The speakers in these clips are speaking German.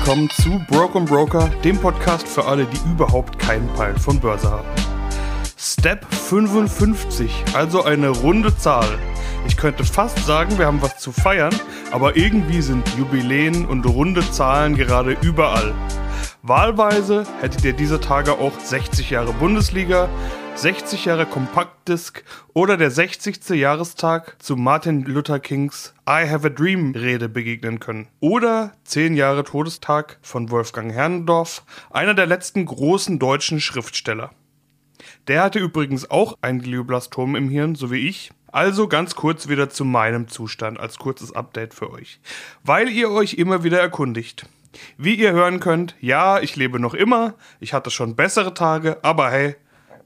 willkommen zu Broken Broker, dem Podcast für alle, die überhaupt keinen Peil von Börse haben. Step 55, also eine runde Zahl. Ich könnte fast sagen, wir haben was zu feiern, aber irgendwie sind Jubiläen und runde Zahlen gerade überall. Wahlweise hättet ihr diese Tage auch 60 Jahre Bundesliga, 60 Jahre Kompaktdisk oder der 60. Jahrestag zu Martin Luther Kings I Have a Dream Rede begegnen können. Oder 10 Jahre Todestag von Wolfgang Herrndorf, einer der letzten großen deutschen Schriftsteller. Der hatte übrigens auch ein Glioblastom im Hirn, so wie ich. Also ganz kurz wieder zu meinem Zustand als kurzes Update für euch. Weil ihr euch immer wieder erkundigt. Wie ihr hören könnt, ja, ich lebe noch immer, ich hatte schon bessere Tage, aber hey,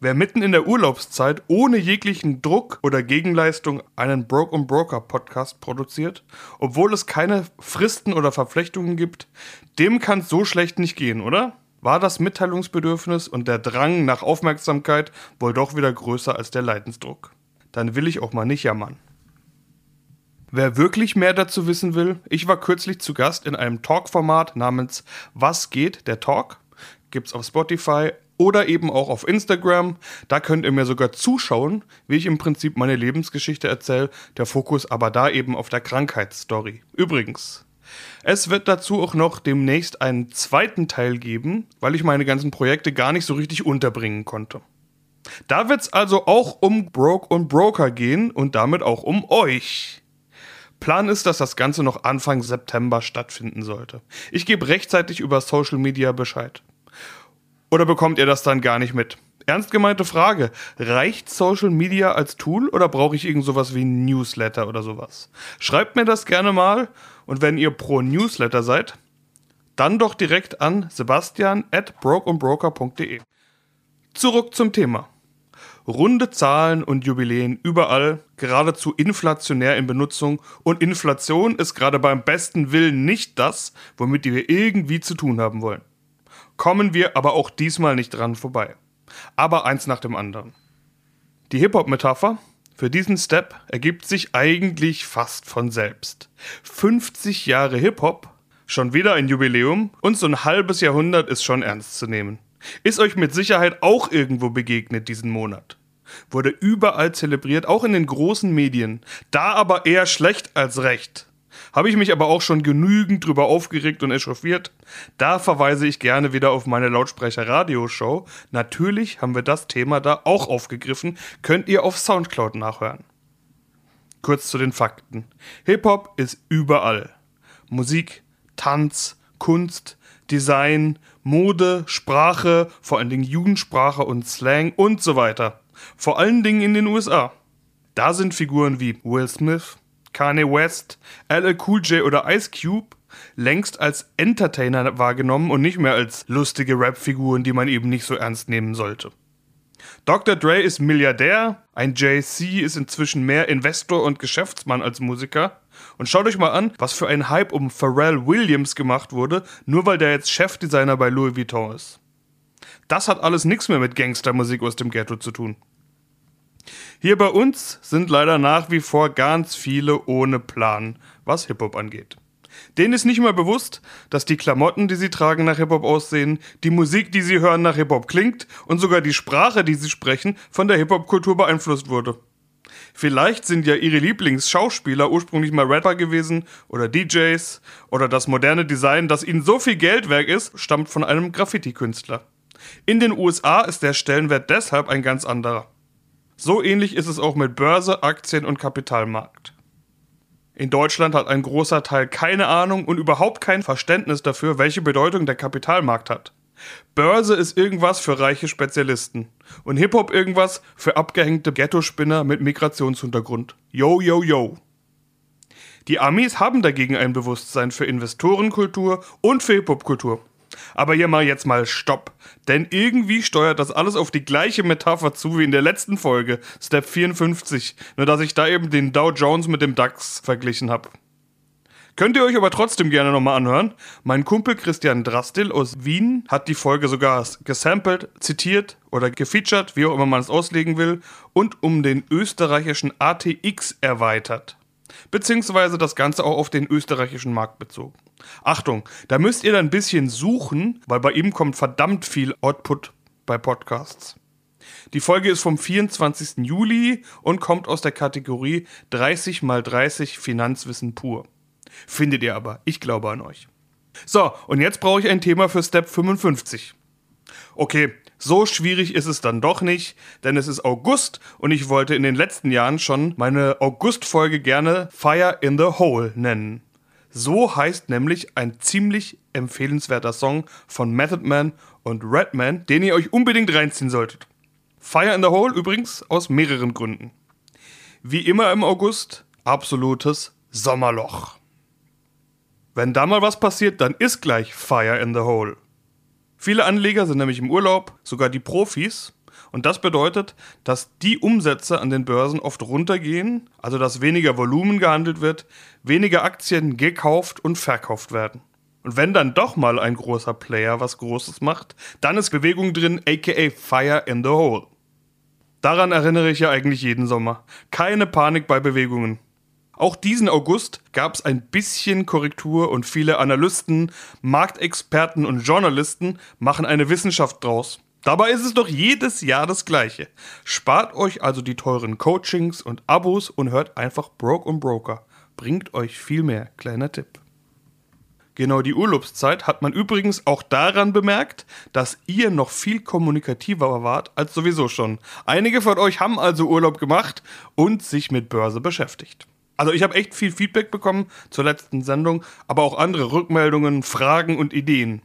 Wer mitten in der Urlaubszeit ohne jeglichen Druck oder Gegenleistung einen Broke und Broker Podcast produziert, obwohl es keine Fristen oder Verflechtungen gibt, dem kann es so schlecht nicht gehen, oder? War das Mitteilungsbedürfnis und der Drang nach Aufmerksamkeit wohl doch wieder größer als der Leidensdruck? Dann will ich auch mal nicht jammern. Wer wirklich mehr dazu wissen will, ich war kürzlich zu Gast in einem Talk-Format namens Was geht, der Talk? Gibt's auf Spotify, oder eben auch auf Instagram. Da könnt ihr mir sogar zuschauen, wie ich im Prinzip meine Lebensgeschichte erzähle, der Fokus aber da eben auf der Krankheitsstory. Übrigens, es wird dazu auch noch demnächst einen zweiten Teil geben, weil ich meine ganzen Projekte gar nicht so richtig unterbringen konnte. Da wird es also auch um Broke und Broker gehen und damit auch um euch. Plan ist, dass das Ganze noch Anfang September stattfinden sollte. Ich gebe rechtzeitig über Social Media Bescheid. Oder bekommt ihr das dann gar nicht mit? Ernst gemeinte Frage. Reicht Social Media als Tool oder brauche ich irgend sowas wie Newsletter oder sowas? Schreibt mir das gerne mal und wenn ihr pro Newsletter seid, dann doch direkt an sebastian at brokeandbroker.de. Zurück zum Thema. Runde Zahlen und Jubiläen überall, geradezu inflationär in Benutzung und Inflation ist gerade beim besten Willen nicht das, womit wir irgendwie zu tun haben wollen kommen wir aber auch diesmal nicht dran vorbei. Aber eins nach dem anderen. Die Hip-Hop-Metapher für diesen Step ergibt sich eigentlich fast von selbst. 50 Jahre Hip-Hop, schon wieder ein Jubiläum und so ein halbes Jahrhundert ist schon ernst zu nehmen. Ist euch mit Sicherheit auch irgendwo begegnet diesen Monat. Wurde überall zelebriert, auch in den großen Medien. Da aber eher schlecht als recht. Habe ich mich aber auch schon genügend drüber aufgeregt und echauffiert. Da verweise ich gerne wieder auf meine Lautsprecher-Radioshow. Natürlich haben wir das Thema da auch aufgegriffen. Könnt ihr auf Soundcloud nachhören. Kurz zu den Fakten. Hip-Hop ist überall. Musik, Tanz, Kunst, Design, Mode, Sprache, vor allen Dingen Jugendsprache und Slang und so weiter. Vor allen Dingen in den USA. Da sind Figuren wie Will Smith, Kanye West, LL Cool J oder Ice Cube längst als Entertainer wahrgenommen und nicht mehr als lustige Rap-Figuren, die man eben nicht so ernst nehmen sollte. Dr. Dre ist Milliardär, ein JC ist inzwischen mehr Investor und Geschäftsmann als Musiker. Und schaut euch mal an, was für ein Hype um Pharrell Williams gemacht wurde, nur weil der jetzt Chefdesigner bei Louis Vuitton ist. Das hat alles nichts mehr mit Gangstermusik aus dem Ghetto zu tun. Hier bei uns sind leider nach wie vor ganz viele ohne Plan, was Hip-Hop angeht. Denen ist nicht mal bewusst, dass die Klamotten, die sie tragen, nach Hip-Hop aussehen, die Musik, die sie hören, nach Hip-Hop klingt und sogar die Sprache, die sie sprechen, von der Hip-Hop-Kultur beeinflusst wurde. Vielleicht sind ja ihre Lieblingsschauspieler ursprünglich mal Rapper gewesen oder DJs oder das moderne Design, das ihnen so viel Geld wert ist, stammt von einem Graffiti-Künstler. In den USA ist der Stellenwert deshalb ein ganz anderer. So ähnlich ist es auch mit Börse, Aktien und Kapitalmarkt. In Deutschland hat ein großer Teil keine Ahnung und überhaupt kein Verständnis dafür, welche Bedeutung der Kapitalmarkt hat. Börse ist irgendwas für reiche Spezialisten und Hip-Hop irgendwas für abgehängte Ghetto-Spinner mit Migrationshintergrund. Yo, yo, yo. Die Amis haben dagegen ein Bewusstsein für Investorenkultur und für Hip-Hop-Kultur. Aber hier mal jetzt mal Stopp. Denn irgendwie steuert das alles auf die gleiche Metapher zu wie in der letzten Folge, Step 54. Nur dass ich da eben den Dow Jones mit dem DAX verglichen habe. Könnt ihr euch aber trotzdem gerne nochmal anhören. Mein Kumpel Christian Drastil aus Wien hat die Folge sogar gesampelt, zitiert oder gefeatured, wie auch immer man es auslegen will, und um den österreichischen ATX erweitert. Beziehungsweise das Ganze auch auf den österreichischen Markt bezogen. Achtung, da müsst ihr dann ein bisschen suchen, weil bei ihm kommt verdammt viel Output bei Podcasts. Die Folge ist vom 24. Juli und kommt aus der Kategorie 30 mal 30 Finanzwissen pur. Findet ihr aber, ich glaube an euch. So, und jetzt brauche ich ein Thema für Step 55. Okay, so schwierig ist es dann doch nicht, denn es ist August und ich wollte in den letzten Jahren schon meine August-Folge gerne Fire in the Hole nennen. So heißt nämlich ein ziemlich empfehlenswerter Song von Method Man und Redman, den ihr euch unbedingt reinziehen solltet. Fire in the Hole übrigens aus mehreren Gründen. Wie immer im August, absolutes Sommerloch. Wenn da mal was passiert, dann ist gleich Fire in the Hole. Viele Anleger sind nämlich im Urlaub, sogar die Profis. Und das bedeutet, dass die Umsätze an den Börsen oft runtergehen, also dass weniger Volumen gehandelt wird, weniger Aktien gekauft und verkauft werden. Und wenn dann doch mal ein großer Player was Großes macht, dann ist Bewegung drin, aka Fire in the Hole. Daran erinnere ich ja eigentlich jeden Sommer. Keine Panik bei Bewegungen. Auch diesen August gab es ein bisschen Korrektur und viele Analysten, Marktexperten und Journalisten machen eine Wissenschaft draus. Dabei ist es doch jedes Jahr das gleiche. Spart euch also die teuren Coachings und Abos und hört einfach Broke und Broker. Bringt euch viel mehr. Kleiner Tipp. Genau die Urlaubszeit hat man übrigens auch daran bemerkt, dass ihr noch viel kommunikativer wart als sowieso schon. Einige von euch haben also Urlaub gemacht und sich mit Börse beschäftigt. Also ich habe echt viel Feedback bekommen zur letzten Sendung, aber auch andere Rückmeldungen, Fragen und Ideen.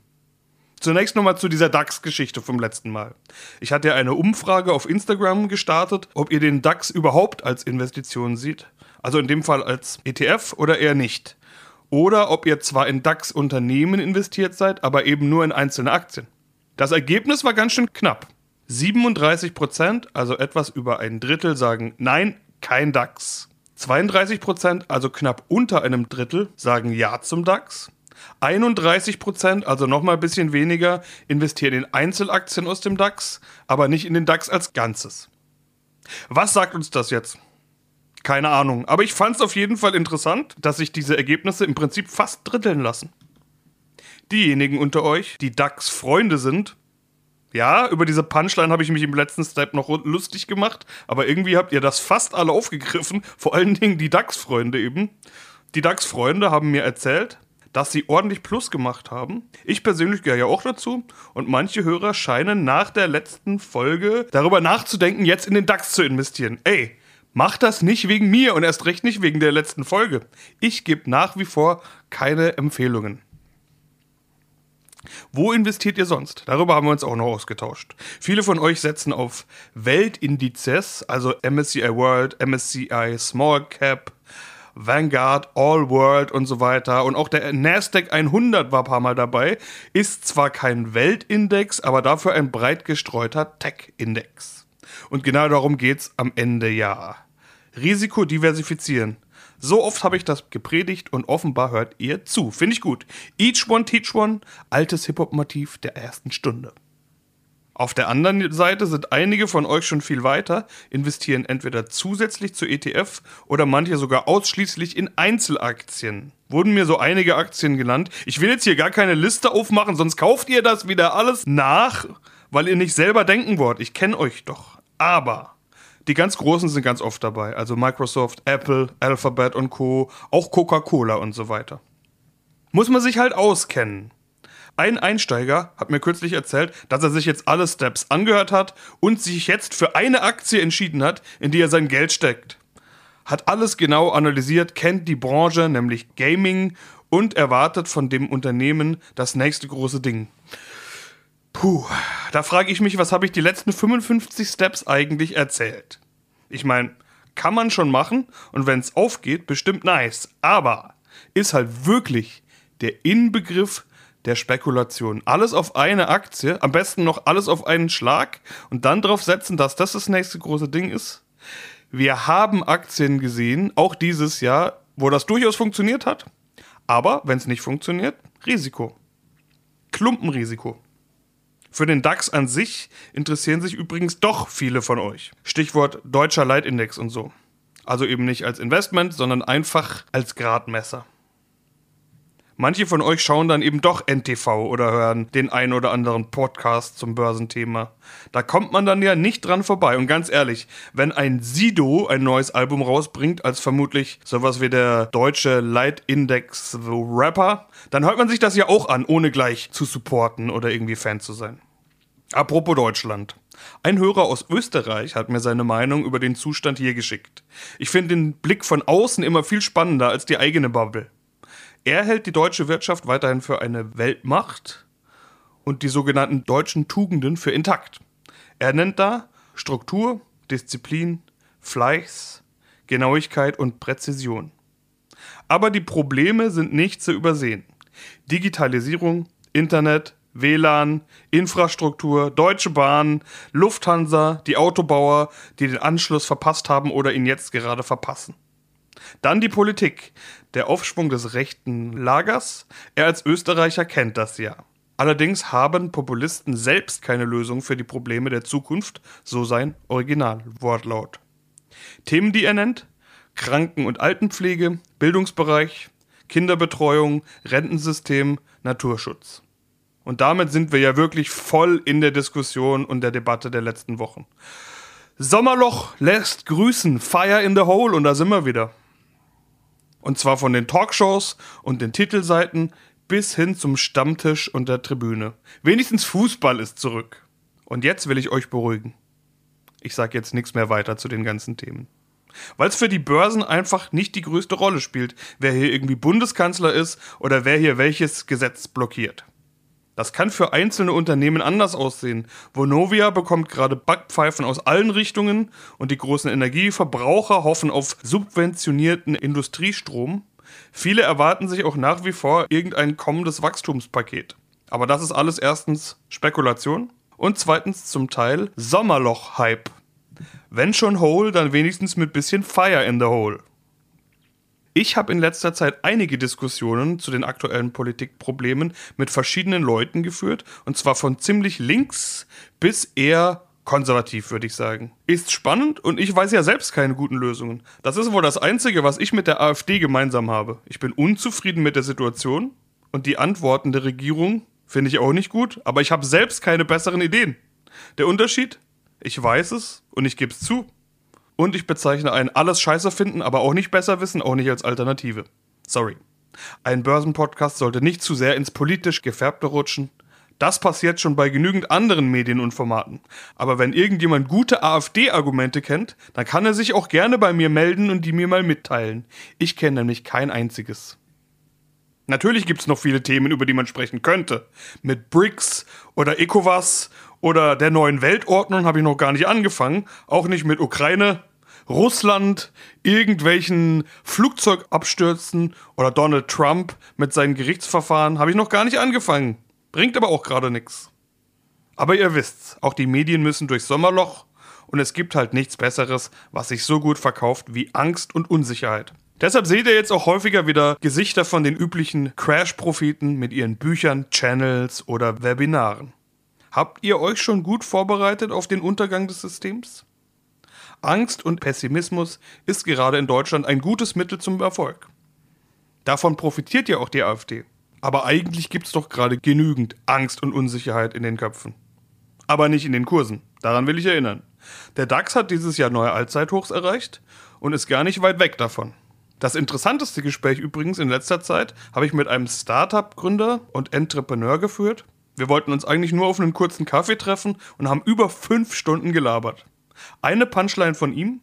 Zunächst nochmal zu dieser DAX-Geschichte vom letzten Mal. Ich hatte eine Umfrage auf Instagram gestartet, ob ihr den DAX überhaupt als Investition seht. Also in dem Fall als ETF oder eher nicht oder ob ihr zwar in DAX-Unternehmen investiert seid, aber eben nur in einzelne Aktien. Das Ergebnis war ganz schön knapp. 37 Prozent, also etwas über ein Drittel, sagen Nein, kein DAX. 32 Prozent, also knapp unter einem Drittel, sagen Ja zum DAX. 31 Prozent, also nochmal ein bisschen weniger, investieren in Einzelaktien aus dem DAX, aber nicht in den DAX als Ganzes. Was sagt uns das jetzt? Keine Ahnung. Aber ich fand es auf jeden Fall interessant, dass sich diese Ergebnisse im Prinzip fast dritteln lassen. Diejenigen unter euch, die DAX-Freunde sind, ja, über diese Punchline habe ich mich im letzten Step noch lustig gemacht, aber irgendwie habt ihr das fast alle aufgegriffen, vor allen Dingen die DAX-Freunde eben. Die DAX-Freunde haben mir erzählt, dass sie ordentlich Plus gemacht haben. Ich persönlich gehöre ja auch dazu und manche Hörer scheinen nach der letzten Folge darüber nachzudenken, jetzt in den DAX zu investieren. Ey, Macht das nicht wegen mir und erst recht nicht wegen der letzten Folge. Ich gebe nach wie vor keine Empfehlungen. Wo investiert ihr sonst? Darüber haben wir uns auch noch ausgetauscht. Viele von euch setzen auf Weltindizes, also MSCI World, MSCI Small Cap, Vanguard, All World und so weiter. Und auch der Nasdaq 100 war ein paar Mal dabei. Ist zwar kein Weltindex, aber dafür ein breit gestreuter Tech-Index. Und genau darum geht es am Ende ja. Risiko diversifizieren. So oft habe ich das gepredigt und offenbar hört ihr zu. Finde ich gut. Each one teach one, altes Hip-Hop-Motiv der ersten Stunde. Auf der anderen Seite sind einige von euch schon viel weiter, investieren entweder zusätzlich zu ETF oder manche sogar ausschließlich in Einzelaktien. Wurden mir so einige Aktien genannt. Ich will jetzt hier gar keine Liste aufmachen, sonst kauft ihr das wieder alles nach, weil ihr nicht selber denken wollt. Ich kenne euch doch. Aber die ganz Großen sind ganz oft dabei. Also Microsoft, Apple, Alphabet und Co. Auch Coca-Cola und so weiter. Muss man sich halt auskennen. Ein Einsteiger hat mir kürzlich erzählt, dass er sich jetzt alle Steps angehört hat und sich jetzt für eine Aktie entschieden hat, in die er sein Geld steckt. Hat alles genau analysiert, kennt die Branche, nämlich Gaming, und erwartet von dem Unternehmen das nächste große Ding. Puh, da frage ich mich, was habe ich die letzten 55 Steps eigentlich erzählt? Ich meine, kann man schon machen und wenn es aufgeht, bestimmt nice. Aber ist halt wirklich der Inbegriff der Spekulation. Alles auf eine Aktie, am besten noch alles auf einen Schlag und dann darauf setzen, dass das das nächste große Ding ist. Wir haben Aktien gesehen, auch dieses Jahr, wo das durchaus funktioniert hat. Aber wenn es nicht funktioniert, Risiko. Klumpenrisiko. Für den DAX an sich interessieren sich übrigens doch viele von euch. Stichwort deutscher Leitindex und so. Also eben nicht als Investment, sondern einfach als Gradmesser. Manche von euch schauen dann eben doch NTV oder hören den ein oder anderen Podcast zum Börsenthema. Da kommt man dann ja nicht dran vorbei. Und ganz ehrlich, wenn ein Sido ein neues Album rausbringt, als vermutlich sowas wie der deutsche Leitindex Rapper, dann hört man sich das ja auch an, ohne gleich zu supporten oder irgendwie Fan zu sein. Apropos Deutschland. Ein Hörer aus Österreich hat mir seine Meinung über den Zustand hier geschickt. Ich finde den Blick von außen immer viel spannender als die eigene Bubble. Er hält die deutsche Wirtschaft weiterhin für eine Weltmacht und die sogenannten deutschen Tugenden für intakt. Er nennt da Struktur, Disziplin, Fleiß, Genauigkeit und Präzision. Aber die Probleme sind nicht zu übersehen. Digitalisierung, Internet, WLAN, Infrastruktur, Deutsche Bahn, Lufthansa, die Autobauer, die den Anschluss verpasst haben oder ihn jetzt gerade verpassen. Dann die Politik, der Aufschwung des rechten Lagers. Er als Österreicher kennt das ja. Allerdings haben Populisten selbst keine Lösung für die Probleme der Zukunft, so sein Originalwortlaut. Themen, die er nennt? Kranken- und Altenpflege, Bildungsbereich, Kinderbetreuung, Rentensystem, Naturschutz. Und damit sind wir ja wirklich voll in der Diskussion und der Debatte der letzten Wochen. Sommerloch lässt grüßen, Fire in the Hole und da sind wir wieder. Und zwar von den Talkshows und den Titelseiten bis hin zum Stammtisch und der Tribüne. Wenigstens Fußball ist zurück. Und jetzt will ich euch beruhigen. Ich sage jetzt nichts mehr weiter zu den ganzen Themen. Weil es für die Börsen einfach nicht die größte Rolle spielt, wer hier irgendwie Bundeskanzler ist oder wer hier welches Gesetz blockiert. Das kann für einzelne Unternehmen anders aussehen. Vonovia bekommt gerade Backpfeifen aus allen Richtungen und die großen Energieverbraucher hoffen auf subventionierten Industriestrom. Viele erwarten sich auch nach wie vor irgendein kommendes Wachstumspaket. Aber das ist alles erstens Spekulation und zweitens zum Teil Sommerloch-Hype. Wenn schon Hole, dann wenigstens mit bisschen Fire in the Hole. Ich habe in letzter Zeit einige Diskussionen zu den aktuellen Politikproblemen mit verschiedenen Leuten geführt, und zwar von ziemlich links bis eher konservativ, würde ich sagen. Ist spannend und ich weiß ja selbst keine guten Lösungen. Das ist wohl das Einzige, was ich mit der AfD gemeinsam habe. Ich bin unzufrieden mit der Situation und die Antworten der Regierung finde ich auch nicht gut, aber ich habe selbst keine besseren Ideen. Der Unterschied? Ich weiß es und ich gebe es zu. Und ich bezeichne ein alles scheiße finden, aber auch nicht besser wissen, auch nicht als Alternative. Sorry. Ein Börsenpodcast sollte nicht zu sehr ins politisch Gefärbte rutschen. Das passiert schon bei genügend anderen Medien und Formaten. Aber wenn irgendjemand gute AfD-Argumente kennt, dann kann er sich auch gerne bei mir melden und die mir mal mitteilen. Ich kenne nämlich kein einziges. Natürlich gibt es noch viele Themen, über die man sprechen könnte. Mit BRICS oder ECOWAS oder der neuen Weltordnung habe ich noch gar nicht angefangen. Auch nicht mit Ukraine, Russland, irgendwelchen Flugzeugabstürzen oder Donald Trump mit seinen Gerichtsverfahren habe ich noch gar nicht angefangen. Bringt aber auch gerade nichts. Aber ihr wisst's, auch die Medien müssen durchs Sommerloch und es gibt halt nichts Besseres, was sich so gut verkauft wie Angst und Unsicherheit. Deshalb seht ihr jetzt auch häufiger wieder Gesichter von den üblichen Crash-Propheten mit ihren Büchern, Channels oder Webinaren. Habt ihr euch schon gut vorbereitet auf den Untergang des Systems? Angst und Pessimismus ist gerade in Deutschland ein gutes Mittel zum Erfolg. Davon profitiert ja auch die AfD. Aber eigentlich gibt es doch gerade genügend Angst und Unsicherheit in den Köpfen. Aber nicht in den Kursen. Daran will ich erinnern. Der DAX hat dieses Jahr neue Allzeithochs erreicht und ist gar nicht weit weg davon. Das interessanteste Gespräch übrigens in letzter Zeit habe ich mit einem Startup-Gründer und Entrepreneur geführt. Wir wollten uns eigentlich nur auf einen kurzen Kaffee treffen und haben über fünf Stunden gelabert. Eine Punchline von ihm: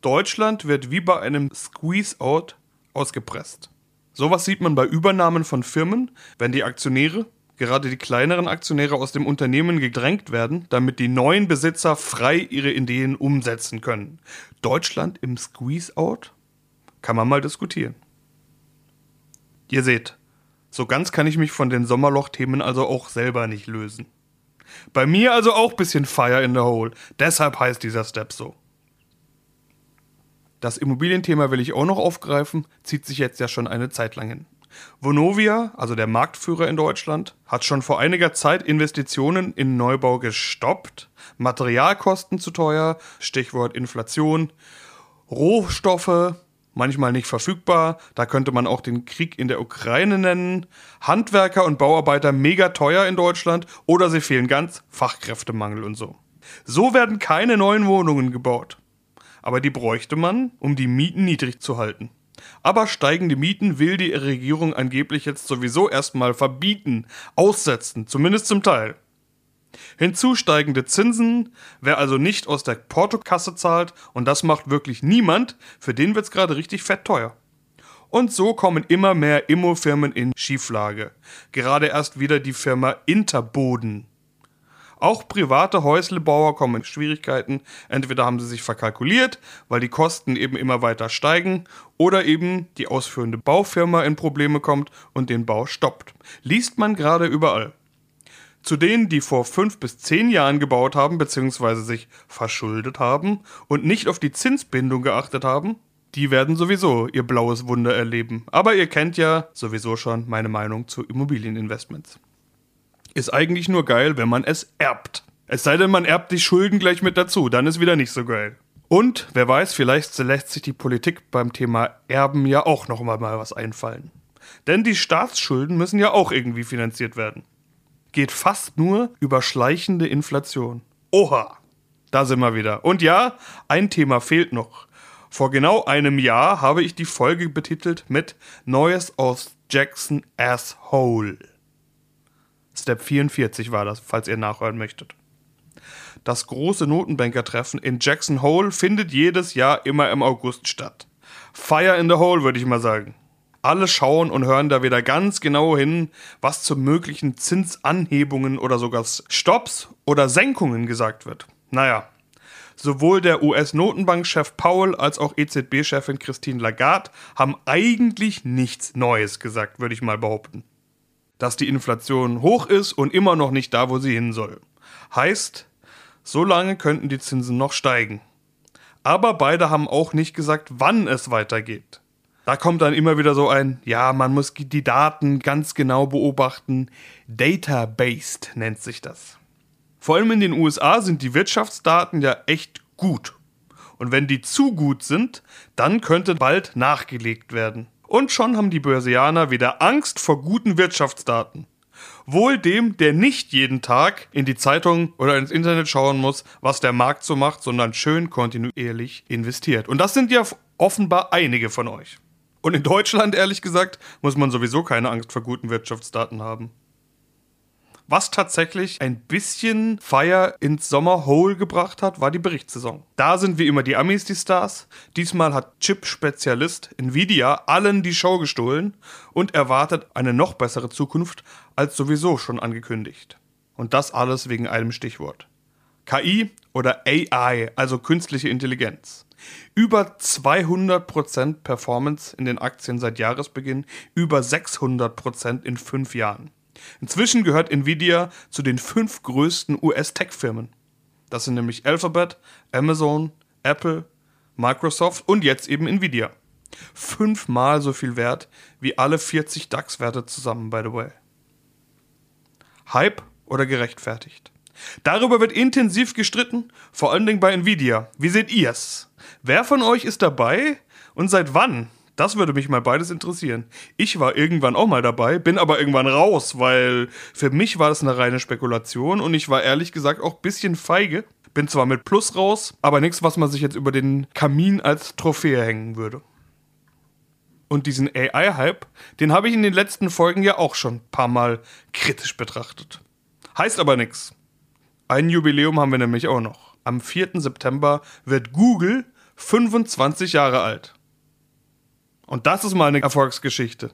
Deutschland wird wie bei einem Squeeze-Out ausgepresst. Sowas sieht man bei Übernahmen von Firmen, wenn die Aktionäre, gerade die kleineren Aktionäre aus dem Unternehmen gedrängt werden, damit die neuen Besitzer frei ihre Ideen umsetzen können. Deutschland im Squeeze-Out? Kann man mal diskutieren. Ihr seht, so ganz kann ich mich von den Sommerloch-Themen also auch selber nicht lösen. Bei mir also auch bisschen Fire in the Hole. Deshalb heißt dieser Step so. Das Immobilienthema will ich auch noch aufgreifen, zieht sich jetzt ja schon eine Zeit lang hin. Vonovia, also der Marktführer in Deutschland, hat schon vor einiger Zeit Investitionen in Neubau gestoppt. Materialkosten zu teuer, Stichwort Inflation Rohstoffe, manchmal nicht verfügbar. Da könnte man auch den Krieg in der Ukraine nennen. Handwerker und Bauarbeiter mega teuer in Deutschland oder sie fehlen ganz, Fachkräftemangel und so. So werden keine neuen Wohnungen gebaut. Aber die bräuchte man, um die Mieten niedrig zu halten. Aber steigende Mieten will die Regierung angeblich jetzt sowieso erstmal verbieten, aussetzen, zumindest zum Teil. Hinzu steigende Zinsen, wer also nicht aus der Portokasse zahlt, und das macht wirklich niemand, für den wird's gerade richtig fett teuer. Und so kommen immer mehr Immofirmen in Schieflage. Gerade erst wieder die Firma Interboden. Auch private Häuslebauer kommen in Schwierigkeiten. Entweder haben sie sich verkalkuliert, weil die Kosten eben immer weiter steigen, oder eben die ausführende Baufirma in Probleme kommt und den Bau stoppt. Liest man gerade überall. Zu denen, die vor fünf bis zehn Jahren gebaut haben, beziehungsweise sich verschuldet haben und nicht auf die Zinsbindung geachtet haben, die werden sowieso ihr blaues Wunder erleben. Aber ihr kennt ja sowieso schon meine Meinung zu Immobilieninvestments ist eigentlich nur geil, wenn man es erbt. Es sei denn, man erbt die Schulden gleich mit dazu, dann ist wieder nicht so geil. Und wer weiß, vielleicht lässt sich die Politik beim Thema Erben ja auch noch mal was einfallen. Denn die Staatsschulden müssen ja auch irgendwie finanziert werden. Geht fast nur über schleichende Inflation. Oha, da sind wir wieder. Und ja, ein Thema fehlt noch. Vor genau einem Jahr habe ich die Folge betitelt mit Neues aus Jackson Asshole. Step 44 war das, falls ihr nachhören möchtet. Das große Notenbankertreffen in Jackson Hole findet jedes Jahr immer im August statt. Fire in the Hole, würde ich mal sagen. Alle schauen und hören da wieder ganz genau hin, was zu möglichen Zinsanhebungen oder sogar Stops oder Senkungen gesagt wird. Naja, sowohl der US-Notenbankchef Powell als auch EZB-Chefin Christine Lagarde haben eigentlich nichts Neues gesagt, würde ich mal behaupten dass die Inflation hoch ist und immer noch nicht da, wo sie hin soll. Heißt, so lange könnten die Zinsen noch steigen. Aber beide haben auch nicht gesagt, wann es weitergeht. Da kommt dann immer wieder so ein, ja, man muss die Daten ganz genau beobachten. Data-based nennt sich das. Vor allem in den USA sind die Wirtschaftsdaten ja echt gut. Und wenn die zu gut sind, dann könnte bald nachgelegt werden. Und schon haben die Börsianer wieder Angst vor guten Wirtschaftsdaten. Wohl dem, der nicht jeden Tag in die Zeitung oder ins Internet schauen muss, was der Markt so macht, sondern schön kontinuierlich investiert. Und das sind ja offenbar einige von euch. Und in Deutschland, ehrlich gesagt, muss man sowieso keine Angst vor guten Wirtschaftsdaten haben. Was tatsächlich ein bisschen Feier ins Sommerhole gebracht hat, war die Berichtssaison. Da sind wie immer die Amis die Stars. Diesmal hat Chip-Spezialist Nvidia allen die Show gestohlen und erwartet eine noch bessere Zukunft als sowieso schon angekündigt. Und das alles wegen einem Stichwort. KI oder AI, also künstliche Intelligenz. Über 200% Performance in den Aktien seit Jahresbeginn, über 600% in fünf Jahren. Inzwischen gehört Nvidia zu den fünf größten US-Tech-Firmen. Das sind nämlich Alphabet, Amazon, Apple, Microsoft und jetzt eben Nvidia. Fünfmal so viel wert wie alle 40 DAX-Werte zusammen, by the way. Hype oder gerechtfertigt? Darüber wird intensiv gestritten, vor allen Dingen bei Nvidia. Wie seht ihr's? Wer von euch ist dabei und seit wann? Das würde mich mal beides interessieren. Ich war irgendwann auch mal dabei, bin aber irgendwann raus, weil für mich war das eine reine Spekulation und ich war ehrlich gesagt auch ein bisschen feige. Bin zwar mit Plus raus, aber nichts, was man sich jetzt über den Kamin als Trophäe hängen würde. Und diesen AI-Hype, den habe ich in den letzten Folgen ja auch schon ein paar Mal kritisch betrachtet. Heißt aber nichts. Ein Jubiläum haben wir nämlich auch noch. Am 4. September wird Google 25 Jahre alt. Und das ist mal eine Erfolgsgeschichte.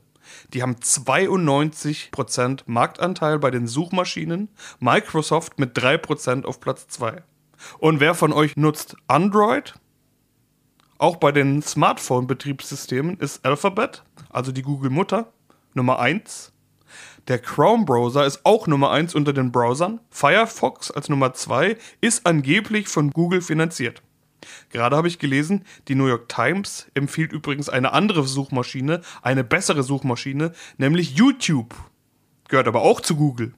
Die haben 92% Marktanteil bei den Suchmaschinen, Microsoft mit 3% auf Platz 2. Und wer von euch nutzt Android? Auch bei den Smartphone-Betriebssystemen ist Alphabet, also die Google-Mutter, Nummer 1. Der Chrome-Browser ist auch Nummer 1 unter den Browsern. Firefox als Nummer 2 ist angeblich von Google finanziert. Gerade habe ich gelesen, die New York Times empfiehlt übrigens eine andere Suchmaschine, eine bessere Suchmaschine, nämlich YouTube. Gehört aber auch zu Google.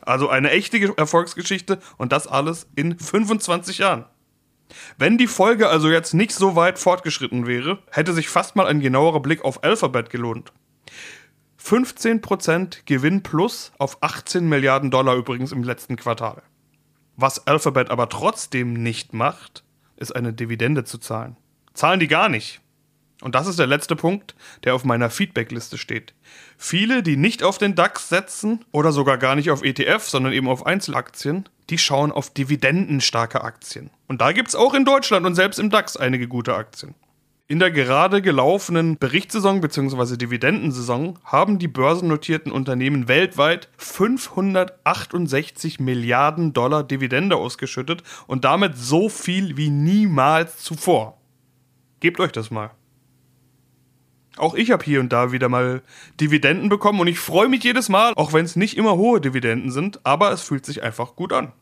Also eine echte Erfolgsgeschichte und das alles in 25 Jahren. Wenn die Folge also jetzt nicht so weit fortgeschritten wäre, hätte sich fast mal ein genauerer Blick auf Alphabet gelohnt. 15% Gewinn plus auf 18 Milliarden Dollar übrigens im letzten Quartal. Was Alphabet aber trotzdem nicht macht, ist eine Dividende zu zahlen. Zahlen die gar nicht. Und das ist der letzte Punkt, der auf meiner Feedbackliste steht. Viele, die nicht auf den DAX setzen oder sogar gar nicht auf ETF, sondern eben auf Einzelaktien, die schauen auf dividendenstarke Aktien. Und da gibt es auch in Deutschland und selbst im DAX einige gute Aktien. In der gerade gelaufenen Berichtssaison bzw. Dividendensaison haben die börsennotierten Unternehmen weltweit 568 Milliarden Dollar Dividende ausgeschüttet und damit so viel wie niemals zuvor. Gebt euch das mal. Auch ich habe hier und da wieder mal Dividenden bekommen und ich freue mich jedes Mal, auch wenn es nicht immer hohe Dividenden sind, aber es fühlt sich einfach gut an.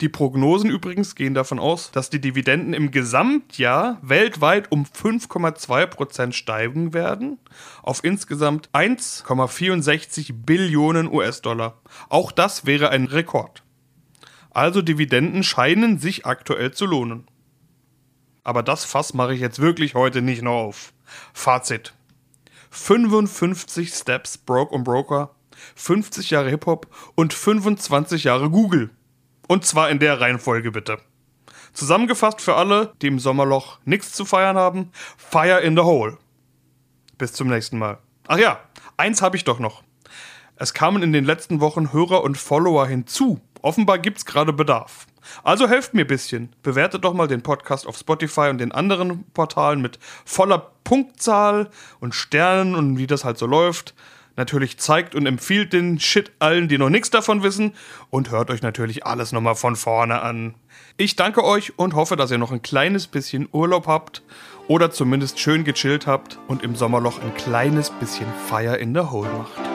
Die Prognosen übrigens gehen davon aus, dass die Dividenden im Gesamtjahr weltweit um 5,2% steigen werden, auf insgesamt 1,64 Billionen US-Dollar. Auch das wäre ein Rekord. Also Dividenden scheinen sich aktuell zu lohnen. Aber das Fass mache ich jetzt wirklich heute nicht noch auf. Fazit. 55 Steps Broke und Broker, 50 Jahre Hip-Hop und 25 Jahre Google. Und zwar in der Reihenfolge bitte. Zusammengefasst für alle, die im Sommerloch nichts zu feiern haben, Fire in the Hole. Bis zum nächsten Mal. Ach ja, eins habe ich doch noch. Es kamen in den letzten Wochen Hörer und Follower hinzu. Offenbar gibt es gerade Bedarf. Also helft mir ein bisschen. Bewertet doch mal den Podcast auf Spotify und den anderen Portalen mit voller Punktzahl und Sternen und wie das halt so läuft natürlich zeigt und empfiehlt den Shit allen, die noch nichts davon wissen und hört euch natürlich alles nochmal von vorne an. Ich danke euch und hoffe, dass ihr noch ein kleines bisschen Urlaub habt oder zumindest schön gechillt habt und im Sommerloch ein kleines bisschen Fire in the Hole macht.